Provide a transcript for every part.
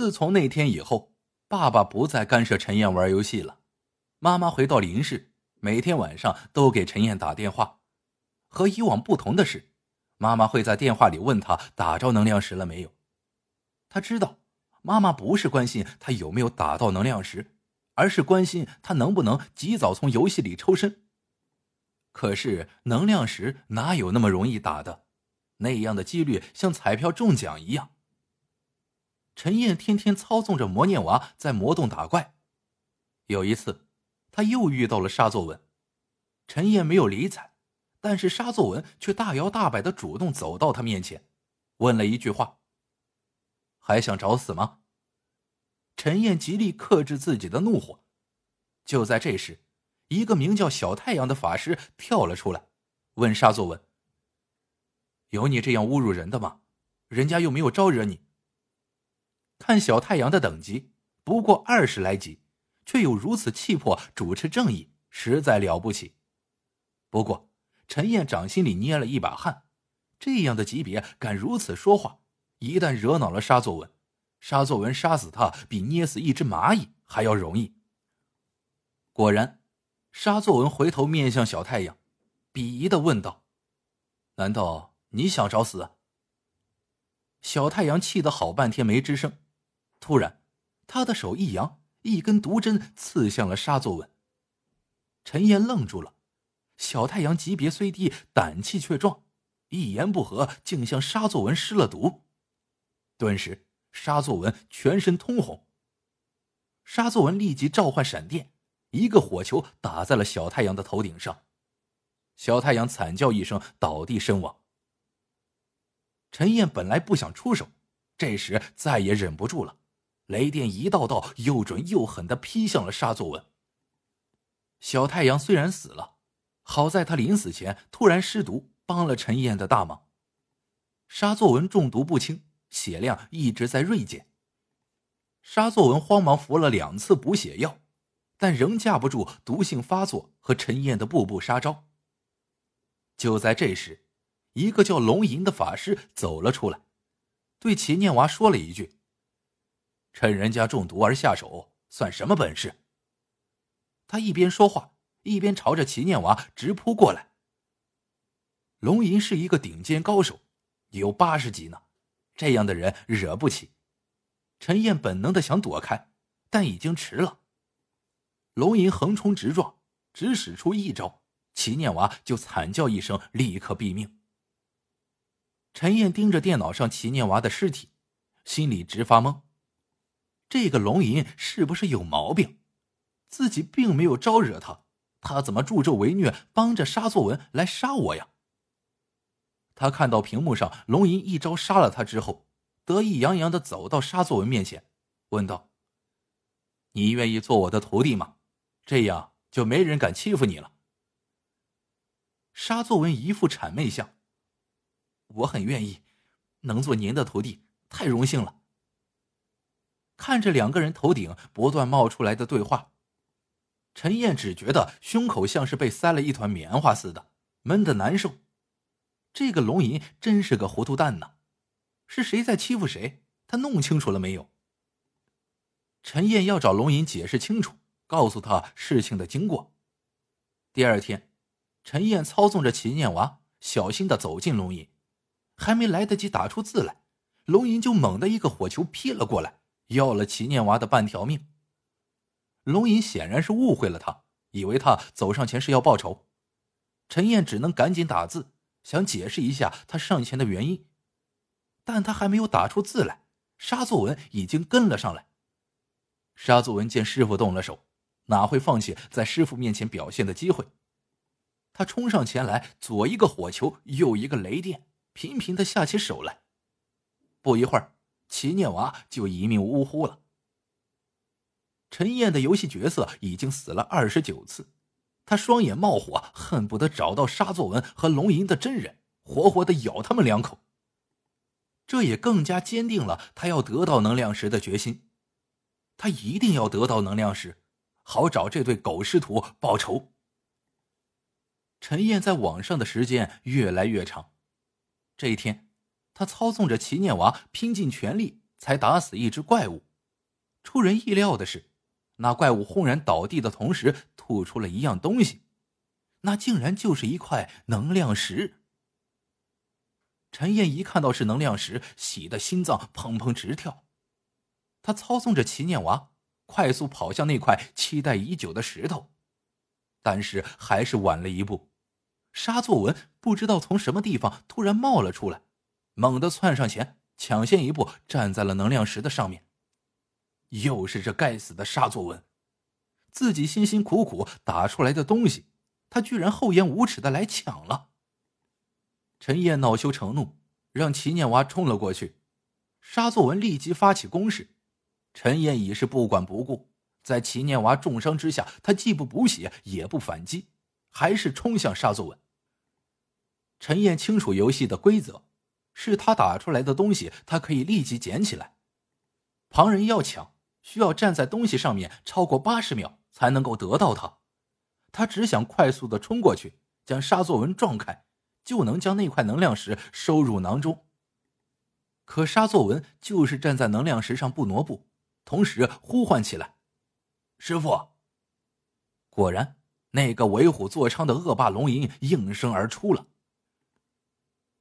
自从那天以后，爸爸不再干涉陈燕玩游戏了。妈妈回到林氏，每天晚上都给陈燕打电话。和以往不同的是，妈妈会在电话里问他打着能量石了没有。他知道，妈妈不是关心他有没有打到能量石，而是关心他能不能及早从游戏里抽身。可是能量石哪有那么容易打的？那样的几率像彩票中奖一样。陈燕天天操纵着魔念娃在魔洞打怪。有一次，他又遇到了沙作文，陈燕没有理睬，但是沙作文却大摇大摆的主动走到他面前，问了一句话：“还想找死吗？”陈燕极力克制自己的怒火。就在这时，一个名叫小太阳的法师跳了出来，问沙作文。有你这样侮辱人的吗？人家又没有招惹你。看小太阳的等级不过二十来级，却有如此气魄，主持正义，实在了不起。不过陈燕掌心里捏了一把汗，这样的级别敢如此说话，一旦惹恼了沙作文，沙作文杀死他比捏死一只蚂蚁还要容易。果然，沙作文回头面向小太阳，鄙夷的问道：“难道？”你想找死？小太阳气得好半天没吱声，突然，他的手一扬，一根毒针刺向了沙作文。陈燕愣住了，小太阳级别虽低，胆气却壮，一言不合竟向沙作文施了毒。顿时，沙作文全身通红。沙作文立即召唤闪电，一个火球打在了小太阳的头顶上，小太阳惨叫一声，倒地身亡。陈燕本来不想出手，这时再也忍不住了，雷电一道道又准又狠的劈向了沙作文。小太阳虽然死了，好在他临死前突然施毒，帮了陈燕的大忙。沙作文中毒不轻，血量一直在锐减。沙作文慌忙服了两次补血药，但仍架不住毒性发作和陈燕的步步杀招。就在这时。一个叫龙吟的法师走了出来，对秦念娃说了一句：“趁人家中毒而下手，算什么本事？”他一边说话，一边朝着齐念娃直扑过来。龙吟是一个顶尖高手，有八十级呢，这样的人惹不起。陈燕本能的想躲开，但已经迟了。龙吟横冲直撞，只使出一招，齐念娃就惨叫一声，立刻毙命。陈燕盯着电脑上齐念娃的尸体，心里直发懵。这个龙吟是不是有毛病？自己并没有招惹他，他怎么助纣为虐，帮着沙作文来杀我呀？他看到屏幕上龙吟一招杀了他之后，得意洋洋的走到沙作文面前，问道：“你愿意做我的徒弟吗？这样就没人敢欺负你了。”沙作文一副谄媚相。我很愿意，能做您的徒弟，太荣幸了。看着两个人头顶不断冒出来的对话，陈燕只觉得胸口像是被塞了一团棉花似的，闷得难受。这个龙吟真是个糊涂蛋呐！是谁在欺负谁？他弄清楚了没有？陈燕要找龙吟解释清楚，告诉他事情的经过。第二天，陈燕操纵着秦念娃，小心的走进龙吟。还没来得及打出字来，龙吟就猛地一个火球劈了过来，要了齐念娃的半条命。龙吟显然是误会了他，以为他走上前是要报仇。陈燕只能赶紧打字，想解释一下他上前的原因，但他还没有打出字来，沙作文已经跟了上来。沙作文见师傅动了手，哪会放弃在师傅面前表现的机会？他冲上前来，左一个火球，右一个雷电。频频的下起手来，不一会儿，齐念娃就一命呜呼了。陈燕的游戏角色已经死了二十九次，他双眼冒火，恨不得找到沙作文和龙吟的真人，活活的咬他们两口。这也更加坚定了他要得到能量石的决心。他一定要得到能量石，好找这对狗师徒报仇。陈燕在网上的时间越来越长。这一天，他操纵着齐念娃拼尽全力，才打死一只怪物，出人意料的是，那怪物轰然倒地的同时，吐出了一样东西，那竟然就是一块能量石。陈燕一看到是能量石，喜得心脏砰砰直跳。他操纵着齐念娃，快速跑向那块期待已久的石头，但是还是晚了一步。沙作文不知道从什么地方突然冒了出来，猛地窜上前，抢先一步站在了能量石的上面。又是这该死的沙作文，自己辛辛苦苦打出来的东西，他居然厚颜无耻的来抢了。陈燕恼羞成怒，让齐念娃冲了过去。沙作文立即发起攻势，陈燕已是不管不顾。在齐念娃重伤之下，他既不补血，也不反击，还是冲向沙作文。陈燕清楚游戏的规则，是他打出来的东西，他可以立即捡起来。旁人要抢，需要站在东西上面超过八十秒才能够得到它。他只想快速的冲过去，将沙作文撞开。就能将那块能量石收入囊中。可沙作文就是站在能量石上不挪步，同时呼唤起来：“师傅！”果然，那个为虎作伥的恶霸龙吟应声而出了。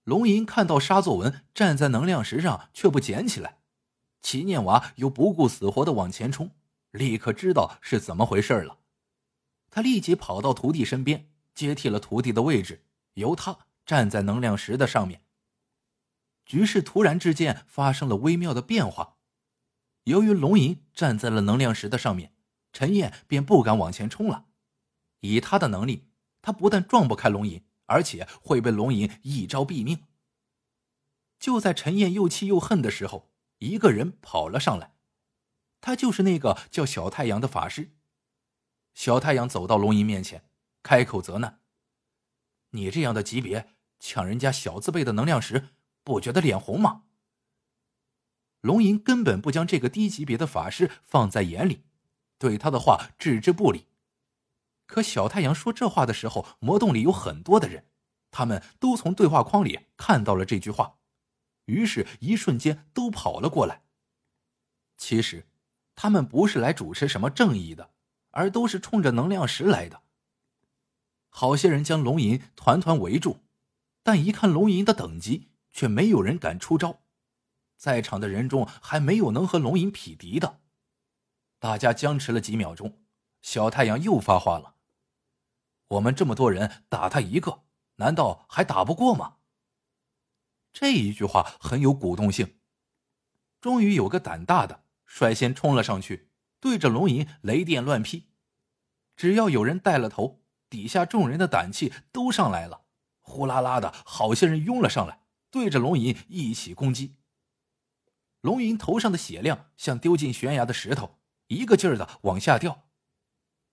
龙吟看到沙作文站在能量石上却不捡起来，齐念娃又不顾死活的往前冲，立刻知道是怎么回事了。他立即跑到徒弟身边，接替了徒弟的位置，由他。站在能量石的上面，局势突然之间发生了微妙的变化。由于龙吟站在了能量石的上面，陈燕便不敢往前冲了。以他的能力，他不但撞不开龙吟，而且会被龙吟一招毙命。就在陈燕又气又恨的时候，一个人跑了上来，他就是那个叫小太阳的法师。小太阳走到龙吟面前，开口责难：“你这样的级别。”抢人家小字辈的能量石，不觉得脸红吗？龙吟根本不将这个低级别的法师放在眼里，对他的话置之不理。可小太阳说这话的时候，魔洞里有很多的人，他们都从对话框里看到了这句话，于是一瞬间都跑了过来。其实，他们不是来主持什么正义的，而都是冲着能量石来的。好些人将龙吟团团围住。但一看龙吟的等级，却没有人敢出招，在场的人中还没有能和龙吟匹敌的。大家僵持了几秒钟，小太阳又发话了：“我们这么多人打他一个，难道还打不过吗？”这一句话很有鼓动性。终于有个胆大的率先冲了上去，对着龙吟雷电乱劈。只要有人带了头，底下众人的胆气都上来了。呼啦啦的好些人拥了上来，对着龙吟一起攻击。龙吟头上的血量像丢进悬崖的石头，一个劲儿的往下掉。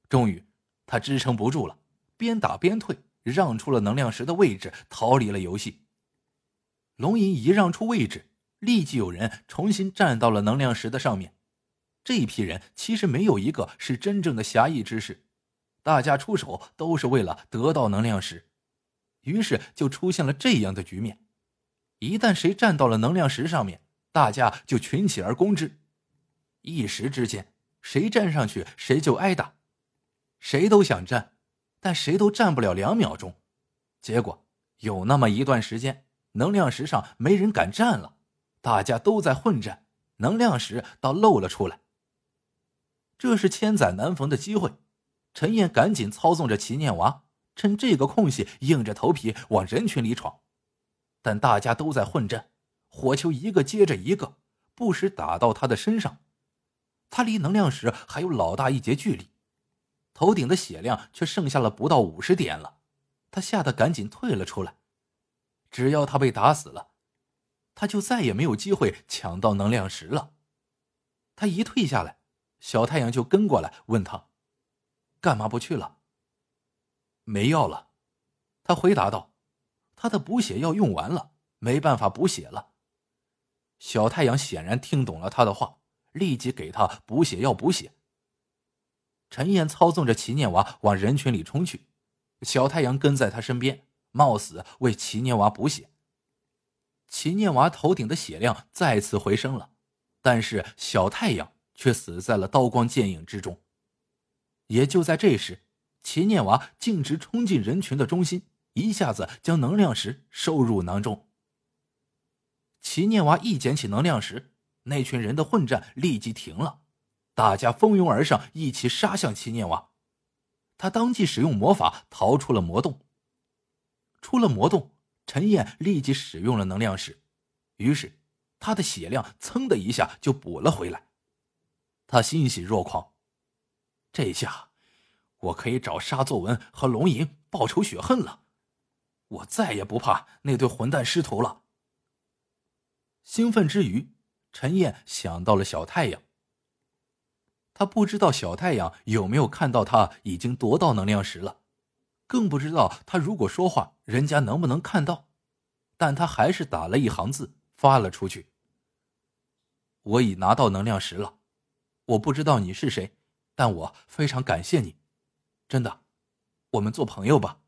终于，他支撑不住了，边打边退，让出了能量石的位置，逃离了游戏。龙吟一让出位置，立即有人重新站到了能量石的上面。这一批人其实没有一个是真正的侠义之士，大家出手都是为了得到能量石。于是就出现了这样的局面：一旦谁站到了能量石上面，大家就群起而攻之。一时之间，谁站上去谁就挨打。谁都想站，但谁都站不了两秒钟。结果有那么一段时间，能量石上没人敢站了，大家都在混战，能量石倒露了出来。这是千载难逢的机会，陈燕赶紧操纵着齐念娃。趁这个空隙，硬着头皮往人群里闯，但大家都在混战，火球一个接着一个，不时打到他的身上。他离能量石还有老大一截距离，头顶的血量却剩下了不到五十点了。他吓得赶紧退了出来。只要他被打死了，他就再也没有机会抢到能量石了。他一退下来，小太阳就跟过来问他：“干嘛不去了？”没药了，他回答道：“他的补血药用完了，没办法补血了。”小太阳显然听懂了他的话，立即给他补血药补血。陈燕操纵着齐念娃往人群里冲去，小太阳跟在他身边，冒死为齐念娃补血。齐念娃头顶的血量再次回升了，但是小太阳却死在了刀光剑影之中。也就在这时，齐念娃径直冲进人群的中心，一下子将能量石收入囊中。齐念娃一捡起能量石，那群人的混战立即停了，大家蜂拥而上，一起杀向齐念瓦。他当即使用魔法逃出了魔洞。出了魔洞，陈燕立即使用了能量石，于是他的血量噌的一下就补了回来。他欣喜若狂，这下我可以找沙作文和龙吟报仇雪恨了，我再也不怕那对混蛋师徒了。兴奋之余，陈燕想到了小太阳。他不知道小太阳有没有看到他已经夺到能量石了，更不知道他如果说话，人家能不能看到。但他还是打了一行字发了出去：“我已拿到能量石了，我不知道你是谁，但我非常感谢你，真的，我们做朋友吧。”